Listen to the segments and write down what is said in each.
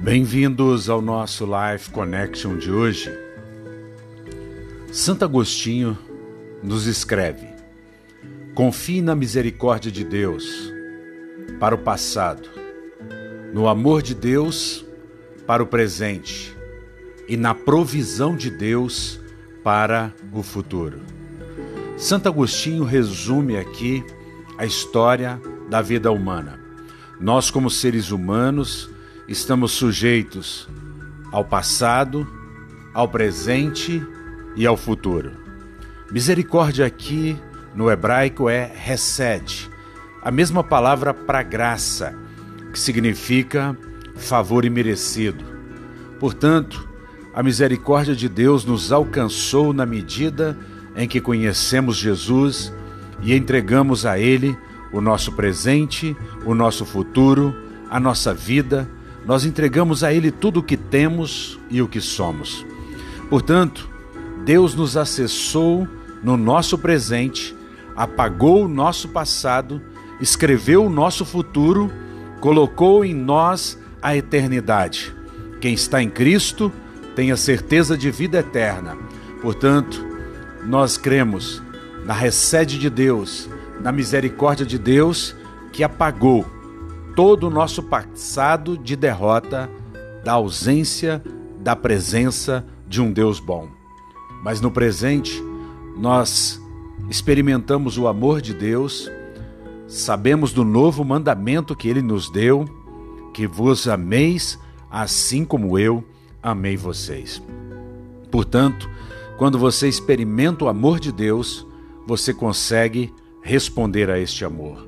Bem-vindos ao nosso Life Connection de hoje. Santo Agostinho nos escreve: Confie na misericórdia de Deus para o passado, no amor de Deus para o presente e na provisão de Deus para o futuro. Santo Agostinho resume aqui a história da vida humana. Nós, como seres humanos, estamos sujeitos ao passado, ao presente e ao futuro. Misericórdia aqui no hebraico é resed, a mesma palavra para graça, que significa favor imerecido. Portanto, a misericórdia de Deus nos alcançou na medida em que conhecemos Jesus e entregamos a Ele o nosso presente, o nosso futuro, a nossa vida, nós entregamos a Ele tudo o que temos e o que somos. Portanto, Deus nos acessou no nosso presente, apagou o nosso passado, escreveu o nosso futuro, colocou em nós a eternidade. Quem está em Cristo tem a certeza de vida eterna. Portanto, nós cremos na recede de Deus, na misericórdia de Deus que apagou todo o nosso passado de derrota, da ausência da presença de um Deus bom. Mas no presente, nós experimentamos o amor de Deus, sabemos do novo mandamento que ele nos deu, que vos ameis assim como eu amei vocês. Portanto, quando você experimenta o amor de Deus, você consegue responder a este amor.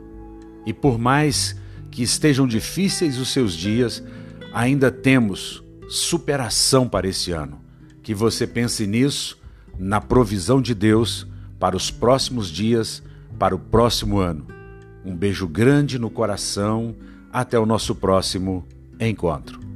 E por mais que estejam difíceis os seus dias, ainda temos superação para esse ano. Que você pense nisso, na provisão de Deus para os próximos dias, para o próximo ano. Um beijo grande no coração. Até o nosso próximo encontro.